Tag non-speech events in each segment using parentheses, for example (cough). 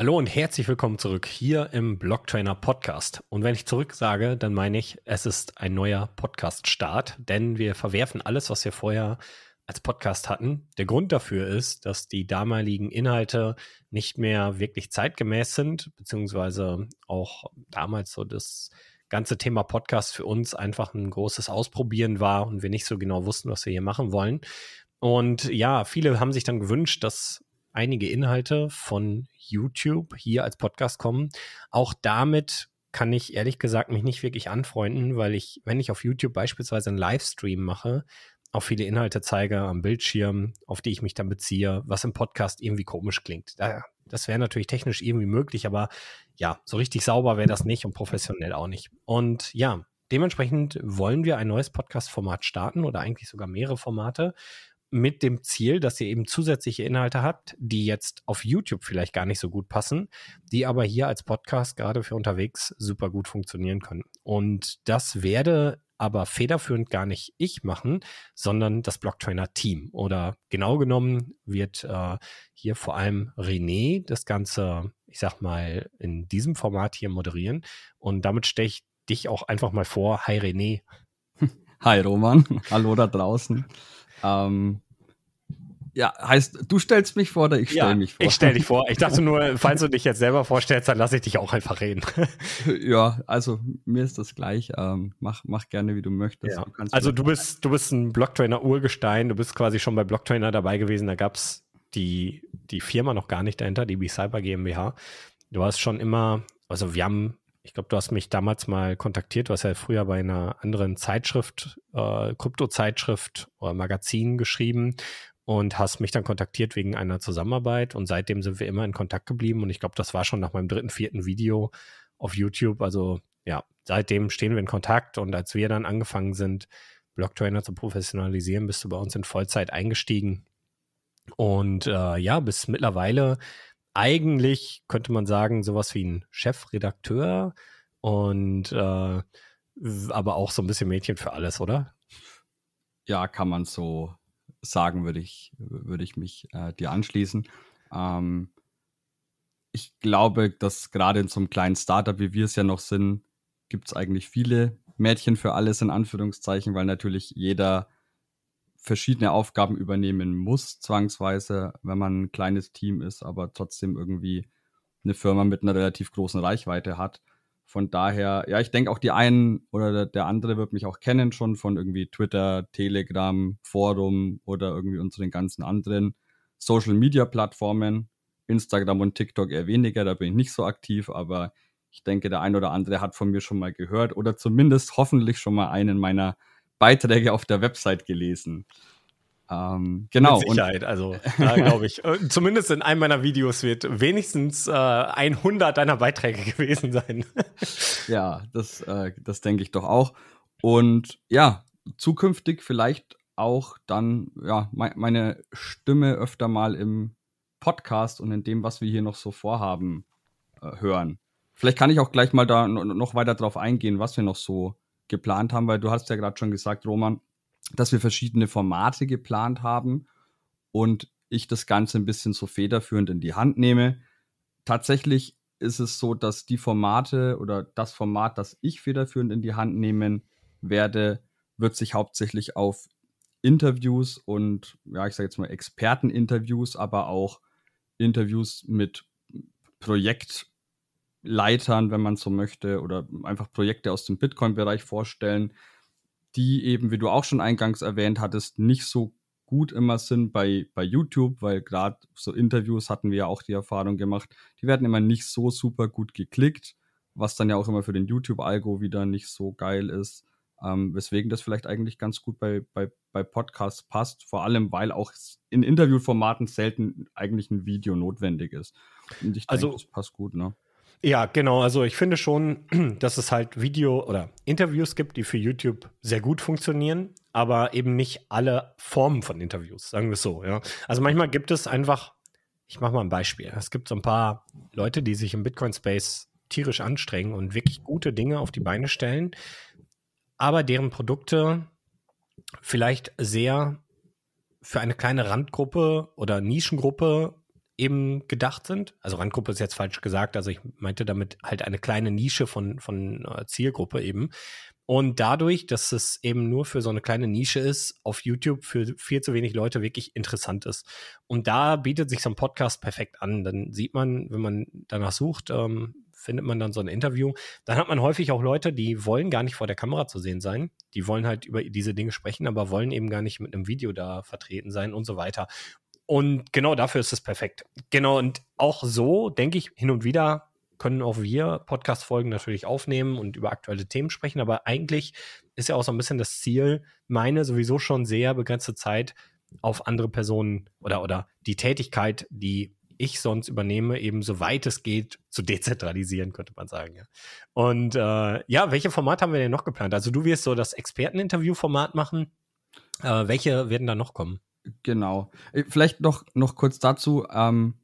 Hallo und herzlich willkommen zurück hier im Blocktrainer Podcast. Und wenn ich zurück sage, dann meine ich, es ist ein neuer Podcast-Start, denn wir verwerfen alles, was wir vorher als Podcast hatten. Der Grund dafür ist, dass die damaligen Inhalte nicht mehr wirklich zeitgemäß sind, beziehungsweise auch damals so das ganze Thema Podcast für uns einfach ein großes Ausprobieren war und wir nicht so genau wussten, was wir hier machen wollen. Und ja, viele haben sich dann gewünscht, dass einige Inhalte von YouTube hier als Podcast kommen. Auch damit kann ich ehrlich gesagt mich nicht wirklich anfreunden, weil ich, wenn ich auf YouTube beispielsweise einen Livestream mache, auch viele Inhalte zeige am Bildschirm, auf die ich mich dann beziehe, was im Podcast irgendwie komisch klingt. Das wäre natürlich technisch irgendwie möglich, aber ja, so richtig sauber wäre das nicht und professionell auch nicht. Und ja, dementsprechend wollen wir ein neues Podcast-Format starten oder eigentlich sogar mehrere Formate mit dem Ziel, dass ihr eben zusätzliche Inhalte habt, die jetzt auf YouTube vielleicht gar nicht so gut passen, die aber hier als Podcast gerade für unterwegs super gut funktionieren können. Und das werde aber federführend gar nicht ich machen, sondern das Blocktrainer-Team. Oder genau genommen wird äh, hier vor allem René das Ganze, ich sag mal, in diesem Format hier moderieren. Und damit stelle ich dich auch einfach mal vor. Hi René. Hi Roman. (laughs) Hallo da draußen. Ähm, ja, heißt, du stellst mich vor oder ich stelle ja, mich vor? Ich stelle dich (laughs) vor. Ich dachte nur, falls du dich jetzt selber vorstellst, dann lasse ich dich auch einfach reden. (laughs) ja, also mir ist das gleich. Ähm, mach, mach gerne, wie du möchtest. Ja. Du also du bist, du bist ein Blocktrainer-Urgestein. Du bist quasi schon bei Blocktrainer dabei gewesen. Da gab es die, die Firma noch gar nicht dahinter, die B-Cyber GmbH. Du hast schon immer, also wir haben ich glaube, du hast mich damals mal kontaktiert. Du hast ja früher bei einer anderen Zeitschrift, äh, Krypto-Zeitschrift oder Magazin geschrieben und hast mich dann kontaktiert wegen einer Zusammenarbeit. Und seitdem sind wir immer in Kontakt geblieben. Und ich glaube, das war schon nach meinem dritten, vierten Video auf YouTube. Also ja, seitdem stehen wir in Kontakt. Und als wir dann angefangen sind, Blocktrainer zu professionalisieren, bist du bei uns in Vollzeit eingestiegen. Und äh, ja, bis mittlerweile eigentlich könnte man sagen, sowas wie ein Chefredakteur und äh, aber auch so ein bisschen Mädchen für alles, oder? Ja, kann man so sagen, würde ich, würde ich mich äh, dir anschließen. Ähm, ich glaube, dass gerade in so einem kleinen Startup, wie wir es ja noch sind, gibt es eigentlich viele Mädchen für alles in Anführungszeichen, weil natürlich jeder verschiedene Aufgaben übernehmen muss, zwangsweise, wenn man ein kleines Team ist, aber trotzdem irgendwie eine Firma mit einer relativ großen Reichweite hat. Von daher, ja, ich denke auch die einen oder der andere wird mich auch kennen schon von irgendwie Twitter, Telegram, Forum oder irgendwie unseren ganzen anderen Social Media Plattformen. Instagram und TikTok eher weniger, da bin ich nicht so aktiv, aber ich denke, der ein oder andere hat von mir schon mal gehört oder zumindest hoffentlich schon mal einen meiner Beiträge auf der Website gelesen. Ähm, genau. Mit Sicherheit, und, also glaube ich. (laughs) Äh, zumindest in einem meiner Videos wird wenigstens äh, 100 deiner Beiträge (laughs) gewesen sein. ja, das, äh, das denke ich doch auch. Und ja, zukünftig vielleicht auch dann ja me meine Stimme öfter mal im Podcast und in dem, was wir hier noch so vorhaben, äh, hören. Vielleicht kann ich auch gleich mal da noch weiter drauf eingehen, was wir noch so geplant haben, weil du hast ja gerade schon gesagt, Roman, dass wir verschiedene Formate geplant haben und ich das Ganze ein bisschen so federführend in die Hand nehme. Tatsächlich ist es so, dass die Formate oder das Format, das ich federführend in die Hand nehmen werde, wird sich hauptsächlich auf Interviews und, ja, ich sage jetzt mal Experteninterviews, aber auch Interviews mit Projekt Leitern, wenn man so möchte, oder einfach Projekte aus dem Bitcoin-Bereich vorstellen, die eben, wie du auch schon eingangs erwähnt hattest, nicht so gut immer sind bei, bei YouTube, weil gerade so Interviews hatten wir ja auch die Erfahrung gemacht, die werden immer nicht so super gut geklickt, was dann ja auch immer für den YouTube-Algo wieder nicht so geil ist. Ähm, weswegen das vielleicht eigentlich ganz gut bei, bei, bei Podcasts passt, vor allem weil auch in Interviewformaten selten eigentlich ein Video notwendig ist. Und ich also, denke, das passt gut, ne? Ja, genau. Also ich finde schon, (clears throat) dass es halt Video oder Interviews gibt, die für YouTube sehr gut funktionieren, aber eben nicht alle Formen von Interviews, sagen wir es so. Ja. Also manchmal gibt es einfach, ich mache mal ein Beispiel. Es gibt so ein paar Leute, die sich im Bitcoin-Space tierisch anstrengen und wirklich gute Dinge auf die Beine stellen, aber deren Produkte vielleicht sehr für eine kleine Randgruppe oder Nischengruppe eben gedacht sind. Also Randgruppe ist jetzt falsch gesagt, also ich meinte damit halt eine kleine Nische von, von äh, Zielgruppe eben. Und dadurch, dass es eben nur für so eine kleine Nische ist, auf YouTube für viel zu wenig Leute wirklich interessant ist. Und da bietet sich so ein Podcast perfekt an. Dann sieht man, wenn man danach sucht, ähm, findet man dann so ein Interview. Dann hat man häufig auch Leute, die wollen gar nicht vor der Kamera zu sehen sein. Die wollen halt über diese Dinge sprechen, aber wollen eben gar nicht mit einem Video da vertreten sein und so weiter. Und genau dafür ist es perfekt. Genau, und auch so, denke ich, hin und wieder können auch wir Podcast-Folgen natürlich aufnehmen und über aktuelle Themen sprechen, aber eigentlich ist ja auch so ein bisschen das Ziel, meine sowieso schon sehr begrenzte Zeit auf andere Personen oder, oder die Tätigkeit, die ich sonst übernehme, eben soweit es geht, zu dezentralisieren, könnte man sagen. Ja. Und äh, ja, welche Formate haben wir denn noch geplant? Also du wirst so das Experteninterview-Format machen. Äh, welche werden da noch kommen? Genau. Äh, vielleicht noch, noch kurz dazu. Ähm,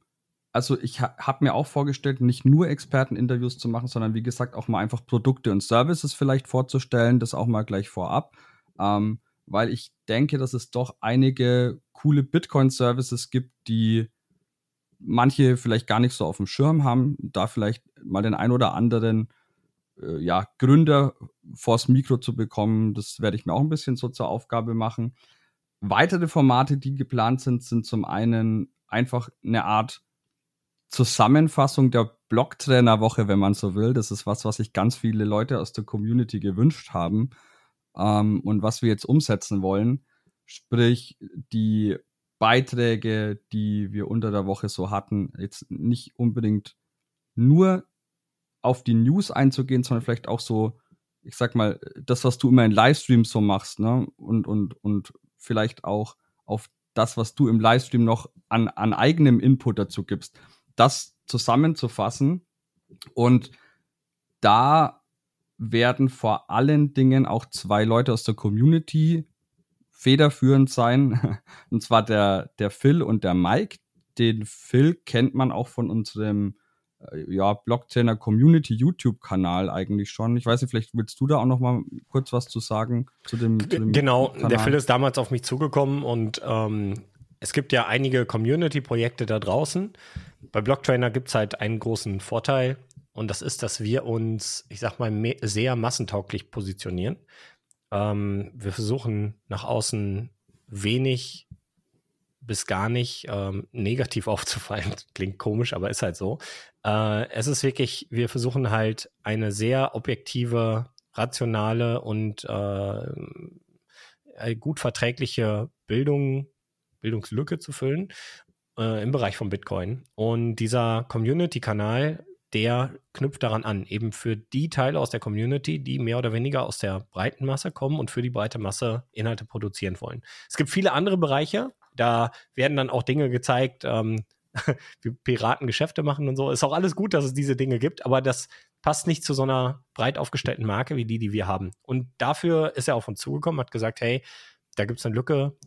also ich ha habe mir auch vorgestellt, nicht nur Experteninterviews zu machen, sondern wie gesagt auch mal einfach Produkte und Services vielleicht vorzustellen, das auch mal gleich vorab, ähm, weil ich denke, dass es doch einige coole Bitcoin-Services gibt, die manche vielleicht gar nicht so auf dem Schirm haben, da vielleicht mal den ein oder anderen äh, ja, Gründer vors Mikro zu bekommen, das werde ich mir auch ein bisschen so zur Aufgabe machen. Weitere Formate, die geplant sind, sind zum einen einfach eine Art Zusammenfassung der Blocktrainer-Woche, wenn man so will. Das ist was, was sich ganz viele Leute aus der Community gewünscht haben ähm, und was wir jetzt umsetzen wollen. Sprich, die Beiträge, die wir unter der Woche so hatten, jetzt nicht unbedingt nur auf die News einzugehen, sondern vielleicht auch so, ich sag mal, das, was du immer in Livestreams so machst, ne? Und, und, und vielleicht auch auf das, was du im Livestream noch an, an eigenem Input dazu gibst das zusammenzufassen. Und da werden vor allen Dingen auch zwei Leute aus der Community federführend sein. (laughs) Und zwar der, der Phil und der Mike. Den Phil kennt man auch von unserem ja, Blockchainer Community YouTube-Kanal eigentlich schon. Ich weiß nicht, vielleicht willst du da auch noch mal kurz was zu sagen zu dem. Zu dem genau, Kanal. der Phil ist damals auf mich zugekommen und ähm, es gibt ja einige Community-Projekte da draußen. Bei Blocktrainer gibt es halt einen großen Vorteil und das ist, dass wir uns, ich sag mal, sehr massentauglich positionieren. Ähm, wir versuchen nach außen wenig bis gar nicht ähm, negativ (laughs) aufzufallen. Klingt komisch, aber ist halt so. Äh, es ist wirklich, wir versuchen halt eine sehr objektive, rationale und äh, gut verträgliche Bildung Bildungslücke zu füllen äh, im Bereich von Bitcoin. Und dieser Community-Kanal, der knüpft daran an, eben für die Teile aus der Community, die mehr oder weniger aus der breiten Masse kommen und für die breite Masse Inhalte produzieren wollen. Es gibt viele andere Bereiche, da werden dann auch Dinge gezeigt, ähm, (laughs) wie Piraten Geschäfte machen und so. Ist auch alles gut, dass es diese Dinge gibt, aber das passt nicht zu so einer breit aufgestellten Marke wie die, die wir haben. Und dafür ist er auf uns zugekommen, hat gesagt, hey, da gibt es eine Lücke,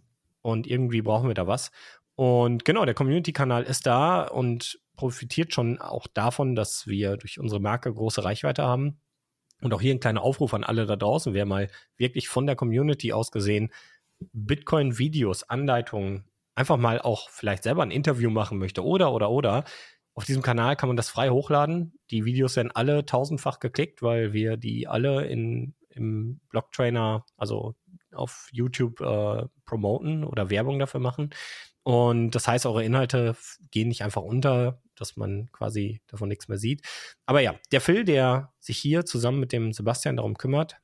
und irgendwie brauchen wir da was. Und genau, der Community-Kanal ist da und profitiert schon auch davon, dass wir durch unsere Marke große Reichweite haben. Und auch hier ein kleiner Aufruf an alle da draußen, wer mal wirklich von der Community aus gesehen Bitcoin-Videos, Anleitungen, einfach mal auch vielleicht selber ein Interview machen möchte oder, oder, oder. Auf diesem Kanal kann man das frei hochladen. Die Videos werden alle tausendfach geklickt, weil wir die alle in, im Blocktrainer, also auf YouTube äh, promoten oder Werbung dafür machen. Und das heißt, eure Inhalte gehen nicht einfach unter, dass man quasi davon nichts mehr sieht. Aber ja, der Phil, der sich hier zusammen mit dem Sebastian darum kümmert,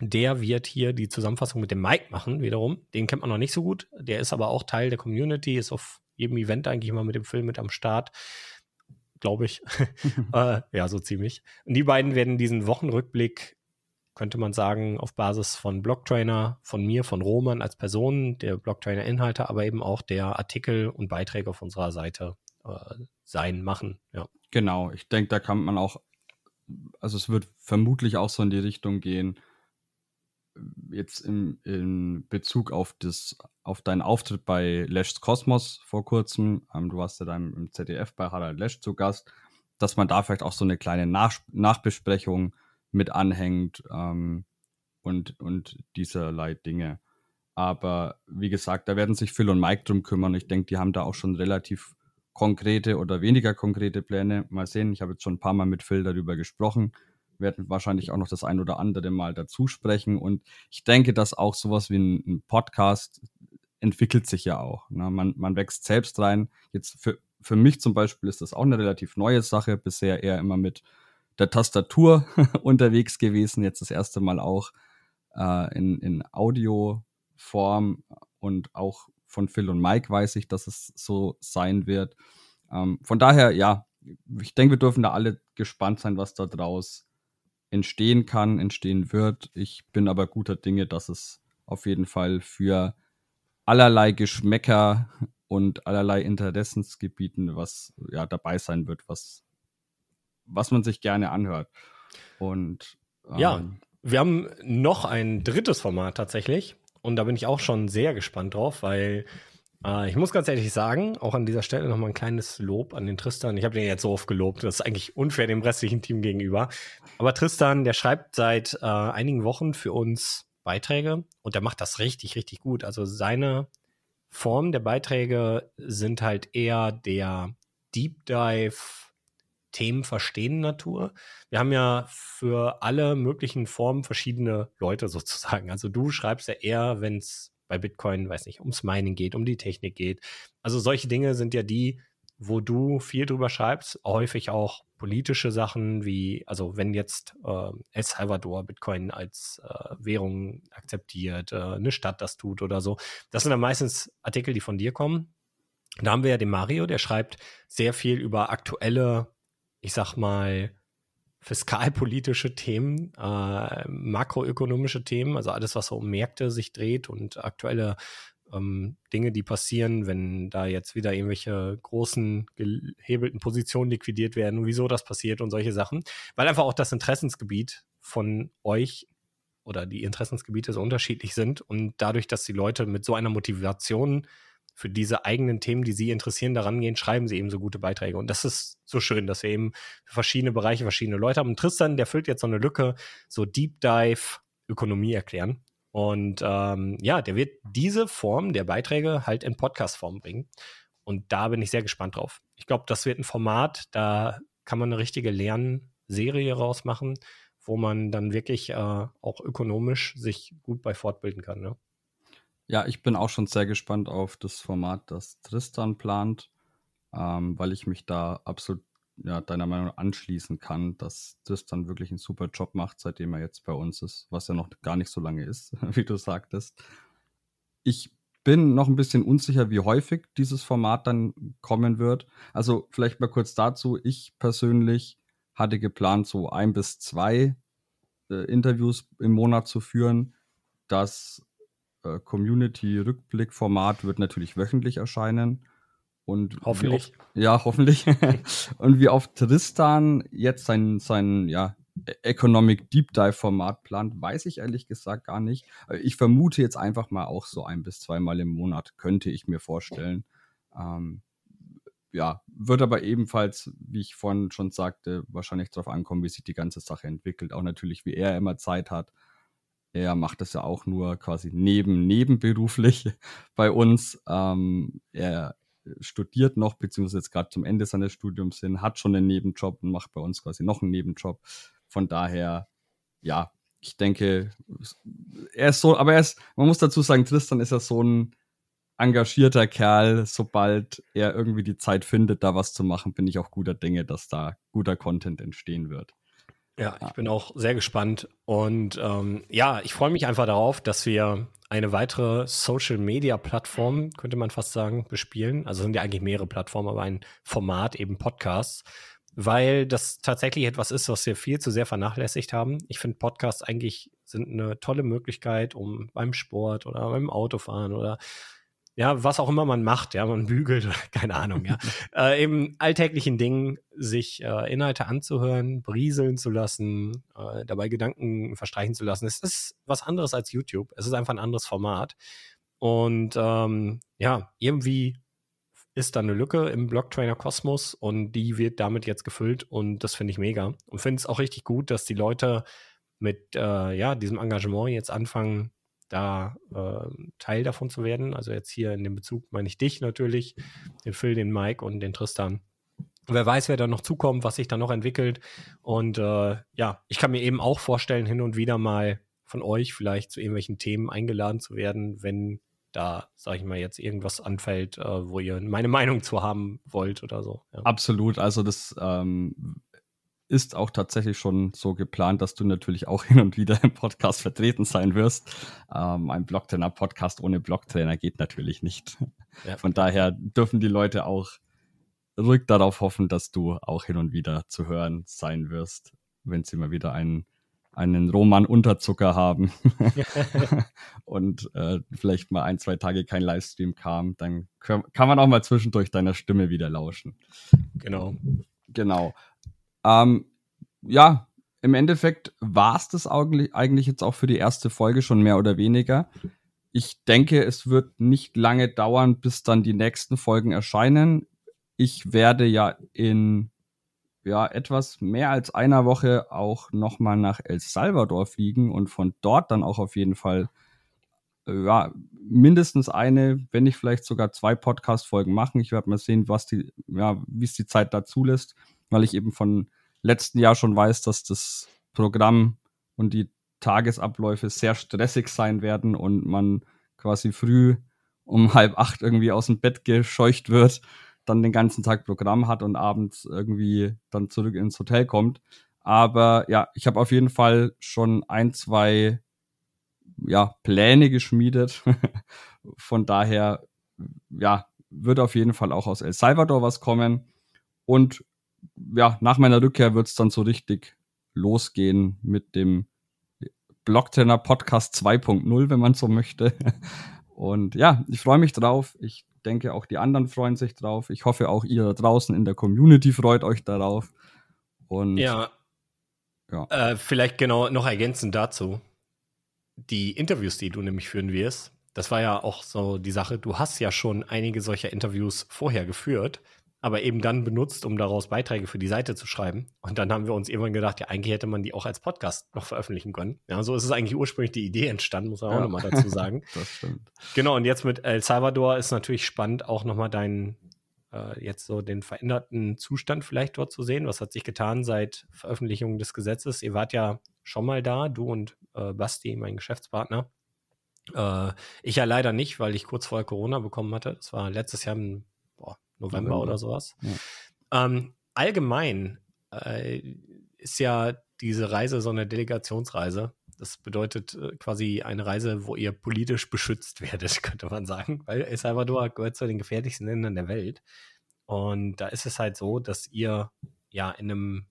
der wird hier die Zusammenfassung mit dem Mike machen, wiederum. Den kennt man noch nicht so gut. Der ist aber auch Teil der Community, ist auf jedem Event eigentlich immer mit dem Film mit am Start. Glaube ich. (laughs) (laughs) äh, ja, so ziemlich. Und die beiden werden diesen Wochenrückblick könnte man sagen, auf Basis von Blocktrainer, von mir, von Roman als Person, der Blocktrainer-Inhalte, aber eben auch der Artikel und Beiträge auf unserer Seite äh, sein, machen. Ja. Genau, ich denke, da kann man auch, also es wird vermutlich auch so in die Richtung gehen, jetzt im, in Bezug auf das, auf deinen Auftritt bei Lesch's Kosmos vor kurzem, ähm, du warst ja dann im ZDF bei Harald Lesch zu Gast, dass man da vielleicht auch so eine kleine Nach Nachbesprechung mit anhängt ähm, und, und dieserlei Dinge. Aber wie gesagt, da werden sich Phil und Mike drum kümmern. Ich denke, die haben da auch schon relativ konkrete oder weniger konkrete Pläne. Mal sehen. Ich habe jetzt schon ein paar Mal mit Phil darüber gesprochen. Werden wahrscheinlich auch noch das ein oder andere Mal dazu sprechen. Und ich denke, dass auch sowas wie ein, ein Podcast entwickelt sich ja auch. Ne? Man, man wächst selbst rein. Jetzt für, für mich zum Beispiel ist das auch eine relativ neue Sache. Bisher eher immer mit der Tastatur (laughs) unterwegs gewesen. Jetzt das erste Mal auch äh, in, in Audioform und auch von Phil und Mike weiß ich, dass es so sein wird. Ähm, von daher, ja, ich denke, wir dürfen da alle gespannt sein, was da draus entstehen kann, entstehen wird. Ich bin aber guter Dinge, dass es auf jeden Fall für allerlei Geschmäcker und allerlei Interessensgebieten was ja dabei sein wird, was, was man sich gerne anhört. Und ähm, ja, wir haben noch ein drittes Format tatsächlich. Und da bin ich auch schon sehr gespannt drauf, weil äh, ich muss ganz ehrlich sagen, auch an dieser Stelle nochmal ein kleines Lob an den Tristan. Ich habe den jetzt so oft gelobt, das ist eigentlich unfair dem restlichen Team gegenüber. Aber Tristan, der schreibt seit äh, einigen Wochen für uns Beiträge und der macht das richtig, richtig gut. Also seine Form der Beiträge sind halt eher der Deep Dive Themen verstehen Natur. Wir haben ja für alle möglichen Formen verschiedene Leute sozusagen. Also du schreibst ja eher, wenn es bei Bitcoin, weiß nicht, ums Mining geht, um die Technik geht. Also solche Dinge sind ja die, wo du viel drüber schreibst, häufig auch politische Sachen wie, also wenn jetzt äh, El Salvador Bitcoin als äh, Währung akzeptiert, äh, eine Stadt das tut oder so. Das sind dann meistens Artikel, die von dir kommen. Da haben wir ja den Mario, der schreibt sehr viel über aktuelle ich sag mal, fiskalpolitische Themen, äh, makroökonomische Themen, also alles, was so um Märkte sich dreht und aktuelle ähm, Dinge, die passieren, wenn da jetzt wieder irgendwelche großen gehebelten Positionen liquidiert werden wieso das passiert und solche Sachen, weil einfach auch das Interessensgebiet von euch oder die Interessensgebiete so unterschiedlich sind und dadurch, dass die Leute mit so einer Motivation für diese eigenen Themen, die sie interessieren, daran gehen, schreiben sie eben so gute Beiträge. Und das ist so schön, dass wir eben verschiedene Bereiche verschiedene Leute haben. Und Tristan, der füllt jetzt so eine Lücke, so Deep Dive Ökonomie erklären. Und ähm, ja, der wird diese Form der Beiträge halt in Podcast-Form bringen. Und da bin ich sehr gespannt drauf. Ich glaube, das wird ein Format, da kann man eine richtige Lernserie rausmachen, wo man dann wirklich äh, auch ökonomisch sich gut bei fortbilden kann. Ne? Ja, ich bin auch schon sehr gespannt auf das Format, das Tristan plant, ähm, weil ich mich da absolut ja, deiner Meinung anschließen kann, dass Tristan wirklich einen super Job macht, seitdem er jetzt bei uns ist, was ja noch gar nicht so lange ist, (laughs) wie du sagtest. Ich bin noch ein bisschen unsicher, wie häufig dieses Format dann kommen wird. Also vielleicht mal kurz dazu. Ich persönlich hatte geplant, so ein bis zwei äh, Interviews im Monat zu führen. Das äh, Community-Rückblick-Format wird natürlich wöchentlich erscheinen. Und hoffentlich. Oft, ja, hoffentlich. (laughs) und wie oft Tristan jetzt sein, sein ja, e-, Economic Deep Dive Format plant, weiß ich ehrlich gesagt gar nicht. Ich vermute jetzt einfach mal auch so ein bis zweimal im Monat, könnte ich mir vorstellen. Ähm, ja, wird aber ebenfalls, wie ich vorhin schon sagte, wahrscheinlich darauf ankommen, wie sich die ganze Sache entwickelt. Auch natürlich, wie er immer Zeit hat. Er macht das ja auch nur quasi neben, nebenberuflich (laughs) bei uns. Ähm, er studiert noch, beziehungsweise jetzt gerade zum Ende seines Studiums hin, hat schon einen Nebenjob und macht bei uns quasi noch einen Nebenjob. Von daher, ja, ich denke, er ist so, aber er ist, man muss dazu sagen, Tristan ist ja so ein engagierter Kerl. Sobald er irgendwie die Zeit findet, da was zu machen, bin ich auch guter Dinge, dass da guter Content entstehen wird. Ja, ich bin auch sehr gespannt. Und ähm, ja, ich freue mich einfach darauf, dass wir eine weitere Social-Media-Plattform, könnte man fast sagen, bespielen. Also sind ja eigentlich mehrere Plattformen, aber ein Format, eben Podcasts, weil das tatsächlich etwas ist, was wir viel zu sehr vernachlässigt haben. Ich finde Podcasts eigentlich sind eine tolle Möglichkeit, um beim Sport oder beim Autofahren oder ja, was auch immer man macht, ja, man bügelt oder (laughs) keine Ahnung, ja, (laughs) äh, eben alltäglichen Dingen sich äh, Inhalte anzuhören, brieseln zu lassen, äh, dabei Gedanken verstreichen zu lassen. Es ist was anderes als YouTube. Es ist einfach ein anderes Format. Und ähm, ja, irgendwie ist da eine Lücke im Blocktrainer Kosmos und die wird damit jetzt gefüllt und das finde ich mega. Und finde es auch richtig gut, dass die Leute mit äh, ja, diesem Engagement jetzt anfangen, da äh, Teil davon zu werden. Also jetzt hier in dem Bezug meine ich dich natürlich, den Phil, den Mike und den Tristan. Wer weiß, wer da noch zukommt, was sich da noch entwickelt. Und äh, ja, ich kann mir eben auch vorstellen, hin und wieder mal von euch vielleicht zu irgendwelchen Themen eingeladen zu werden, wenn da, sage ich mal, jetzt irgendwas anfällt, äh, wo ihr meine Meinung zu haben wollt oder so. Ja. Absolut. Also das ähm, ist auch tatsächlich schon so geplant, dass du natürlich auch (laughs) hin und wieder im Podcast vertreten sein wirst. Ähm, ein Blocktrainer-Podcast ohne Blocktrainer geht natürlich nicht. Ja. Von daher dürfen die Leute auch ruhig darauf hoffen, dass du auch hin und wieder zu hören sein wirst, wenn sie mal wieder einen einen Roman Unterzucker haben (laughs) und äh, vielleicht mal ein, zwei Tage kein Livestream kam, dann kann man auch mal zwischendurch deiner Stimme wieder lauschen. Genau. Genau. Ähm, ja, im Endeffekt war es das eigentlich jetzt auch für die erste Folge schon mehr oder weniger. Ich denke, es wird nicht lange dauern, bis dann die nächsten Folgen erscheinen. Ich werde ja in ja, etwas mehr als einer Woche auch nochmal nach El Salvador fliegen und von dort dann auch auf jeden Fall ja, mindestens eine, wenn nicht vielleicht sogar zwei Podcast-Folgen machen. Ich werde mal sehen, was die, ja, wie es die Zeit dazu lässt, weil ich eben von letzten Jahr schon weiß, dass das Programm und die Tagesabläufe sehr stressig sein werden und man quasi früh um (laughs) halb acht irgendwie aus dem Bett gescheucht wird dann den ganzen Tag Programm hat und abends irgendwie dann zurück ins Hotel kommt. Aber ja, ich habe auf jeden Fall schon ein, zwei ja, Pläne geschmiedet. (laughs) Von daher, ja, wird auf jeden Fall auch aus El Salvador was kommen. Und ja, nach meiner Rückkehr wird es dann so richtig losgehen mit dem Blocktrainer Podcast 2.0, wenn man so möchte. (laughs) Und ja, ich freue mich drauf. Ich denke, auch die anderen freuen sich drauf. Ich hoffe, auch ihr da draußen in der Community freut euch darauf. Und ja, ja. Äh, vielleicht genau noch ergänzend dazu. Die Interviews, die du nämlich führen wirst, das war ja auch so die Sache. Du hast ja schon einige solcher Interviews vorher geführt aber eben dann benutzt, um daraus Beiträge für die Seite zu schreiben. Und dann haben wir uns irgendwann gedacht, ja, eigentlich hätte man die auch als Podcast noch veröffentlichen können. Ja, so ist es eigentlich ursprünglich die Idee entstanden, muss man ja. auch nochmal dazu sagen. (laughs) das stimmt. Genau, und jetzt mit El Salvador ist natürlich spannend, auch nochmal deinen, äh, jetzt so den veränderten Zustand vielleicht dort zu sehen. Was hat sich getan seit Veröffentlichung des Gesetzes? Ihr wart ja schon mal da, du und äh, Basti, mein Geschäftspartner. Äh, ich ja leider nicht, weil ich kurz vorher Corona bekommen hatte. Das war letztes Jahr im November, November. oder sowas. Ja. Ähm, allgemein äh, ist ja diese Reise so eine Delegationsreise. Das bedeutet äh, quasi eine Reise, wo ihr politisch beschützt (laughs) werdet, könnte man sagen, weil El Salvador gehört zu den gefährlichsten Ländern der Welt. Und da ist es halt so, dass ihr ja in einem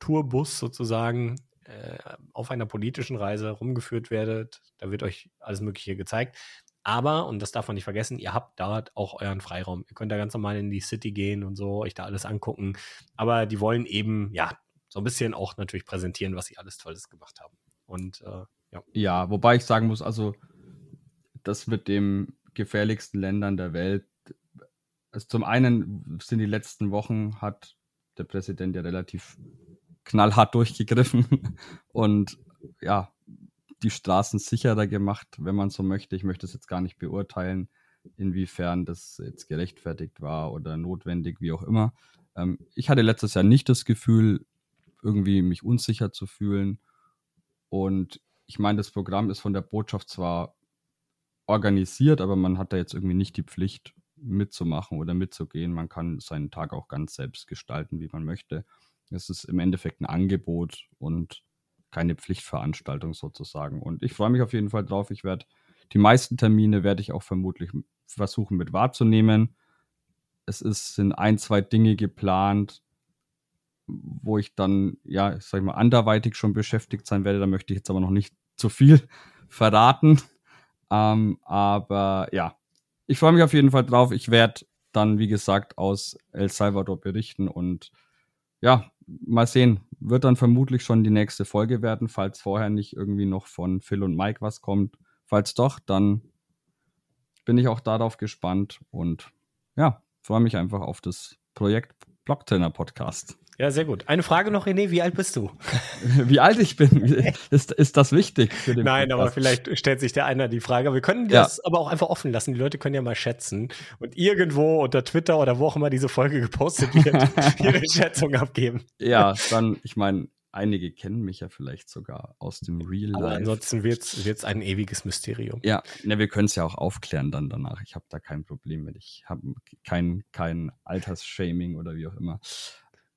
Tourbus sozusagen äh, auf einer politischen Reise rumgeführt werdet. Da wird euch alles Mögliche gezeigt. Aber, und das darf man nicht vergessen, ihr habt dort auch euren Freiraum. Ihr könnt da ganz normal in die City gehen und so, euch da alles angucken. Aber die wollen eben, ja, so ein bisschen auch natürlich präsentieren, was sie alles Tolles gemacht haben. Und äh, ja. Ja, wobei ich sagen muss, also das mit den gefährlichsten Ländern der Welt, also zum einen sind die letzten Wochen, hat der Präsident ja relativ knallhart durchgegriffen (laughs) und ja, die Straßen sicherer gemacht, wenn man so möchte. Ich möchte es jetzt gar nicht beurteilen, inwiefern das jetzt gerechtfertigt war oder notwendig, wie auch immer. Ähm, ich hatte letztes Jahr nicht das Gefühl, irgendwie mich unsicher zu fühlen. Und ich meine, das Programm ist von der Botschaft zwar organisiert, aber man hat da jetzt irgendwie nicht die Pflicht mitzumachen oder mitzugehen. Man kann seinen Tag auch ganz selbst gestalten, wie man möchte. Es ist im Endeffekt ein Angebot und keine Pflichtveranstaltung sozusagen. Und ich freue mich auf jeden Fall drauf. Ich werde die meisten Termine werde ich auch vermutlich versuchen mit wahrzunehmen. Es ist, sind ein, zwei Dinge geplant, wo ich dann, ja, ich sag mal, anderweitig schon beschäftigt sein werde. Da möchte ich jetzt aber noch nicht (laughs) zu viel verraten. Ähm, aber ja, ich freue mich auf jeden Fall drauf. Ich werde dann, wie gesagt, aus El Salvador berichten und ja, mal sehen. Wird dann vermutlich schon die nächste Folge werden, falls vorher nicht irgendwie noch von Phil und Mike was kommt. Falls doch, dann bin ich auch darauf gespannt und ja, freue mich einfach auf das Projekt Blocktrainer Podcast. Ja, sehr gut. Eine Frage noch, René, wie alt bist du? (laughs) Wie alt ich bin, ist, ist das wichtig für den Nein, Podcast? aber vielleicht stellt sich der einer die Frage. Wir können das ja. aber auch einfach offen lassen. Die Leute können ja mal schätzen und irgendwo unter Twitter oder wo auch immer diese Folge gepostet wird, (laughs) ihre Schätzung abgeben. Ja, dann, ich meine, einige kennen mich ja vielleicht sogar aus dem Real Life. Aber ansonsten wird es ein ewiges Mysterium. Ja, ne, wir können es ja auch aufklären dann danach. Ich habe da kein Problem mit. Ich habe kein, kein Altersshaming oder wie auch immer.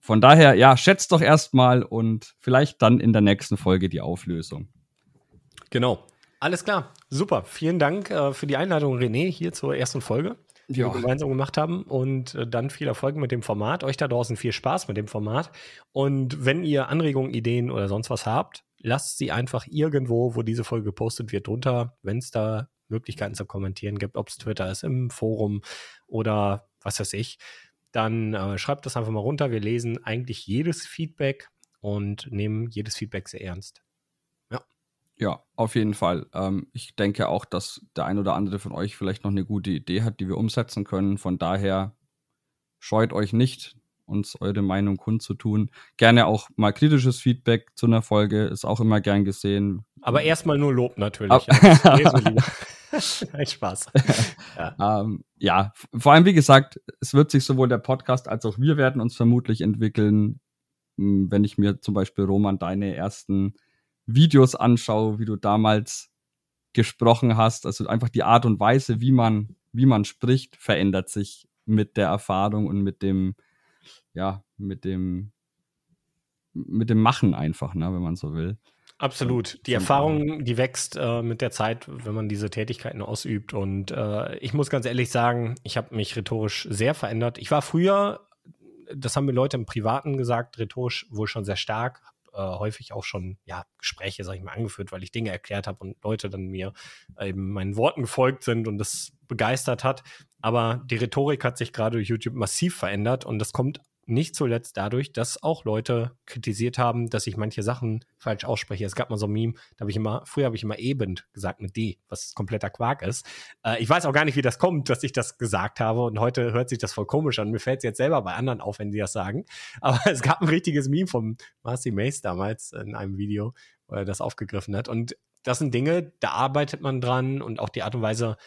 Von daher, ja, schätzt doch erstmal und vielleicht dann in der nächsten Folge die Auflösung. Genau. Alles klar. Super. Vielen Dank äh, für die Einladung, René, hier zur ersten Folge, die ja. wir gemeinsam gemacht haben. Und äh, dann viel Erfolg mit dem Format. Euch da draußen viel Spaß mit dem Format. Und wenn ihr Anregungen, Ideen oder sonst was habt, lasst sie einfach irgendwo, wo diese Folge gepostet wird, drunter, wenn es da Möglichkeiten zu kommentieren gibt, ob es Twitter ist, im Forum oder was weiß ich dann äh, schreibt das einfach mal runter. Wir lesen eigentlich jedes Feedback und nehmen jedes Feedback sehr ernst. Ja. Ja, auf jeden Fall. Ähm, ich denke auch, dass der ein oder andere von euch vielleicht noch eine gute Idee hat, die wir umsetzen können. Von daher scheut euch nicht, uns eure Meinung kundzutun. Gerne auch mal kritisches Feedback zu einer Folge, ist auch immer gern gesehen. Aber erstmal nur Lob natürlich. Ab (laughs) (laughs) Nein, Spaß. ja. Ähm, ja, vor allem, wie gesagt, es wird sich sowohl der Podcast als auch wir werden uns vermutlich entwickeln. Wenn ich mir zum Beispiel, Roman, deine ersten Videos anschaue, wie du damals gesprochen hast, also einfach die Art und Weise, wie man, wie man spricht, verändert sich mit der Erfahrung und mit dem, ja, mit dem, mit dem Machen einfach, ne, wenn man so will. Absolut. Die Erfahrung, die wächst äh, mit der Zeit, wenn man diese Tätigkeiten ausübt. Und äh, ich muss ganz ehrlich sagen, ich habe mich rhetorisch sehr verändert. Ich war früher, das haben mir Leute im Privaten gesagt, rhetorisch wohl schon sehr stark, äh, häufig auch schon ja Gespräche, sag ich mal, angeführt, weil ich Dinge erklärt habe und Leute dann mir eben meinen Worten gefolgt sind und das begeistert hat. Aber die Rhetorik hat sich gerade durch YouTube massiv verändert und das kommt nicht zuletzt dadurch, dass auch Leute kritisiert haben, dass ich manche Sachen falsch ausspreche. Es gab mal so ein Meme, da habe ich immer, früher habe ich immer eben gesagt mit D, was kompletter Quark ist. Äh, ich weiß auch gar nicht, wie das kommt, dass ich das gesagt habe und heute hört sich das voll komisch an. Mir fällt es jetzt selber bei anderen auf, wenn sie das sagen. (laughs) Aber es gab ein richtiges Meme vom Marcy Mace damals in einem Video, wo er das aufgegriffen hat. Und das sind Dinge, da arbeitet man dran und auch die Art und Weise,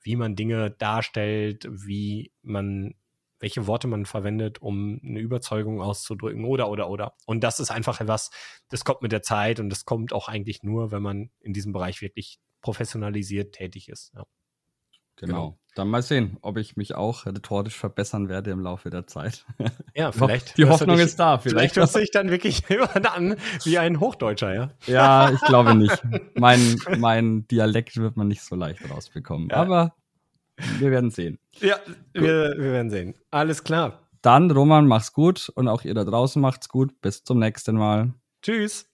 wie man Dinge darstellt, wie man welche Worte man verwendet, um eine Überzeugung auszudrücken oder, oder, oder. Und das ist einfach etwas, das kommt mit der Zeit und das kommt auch eigentlich nur, wenn man in diesem Bereich wirklich professionalisiert tätig ist. Ja. Genau. genau. Dann mal sehen, ob ich mich auch rhetorisch verbessern werde im Laufe der Zeit. (laughs) Ja, vielleicht. Die Hoffnung dich, ist da. Vielleicht, vielleicht hörst du dich dann wirklich (laughs) immer an wie ein Hochdeutscher, ja? Ja, ich glaube nicht. Mein, mein Dialekt wird man nicht so leicht rausbekommen. Ja. Aber wir werden sehen. Ja, wir, wir werden sehen. Alles klar. Dann, Roman, mach's gut und auch ihr da draußen macht's gut. Bis zum nächsten Mal. Tschüss.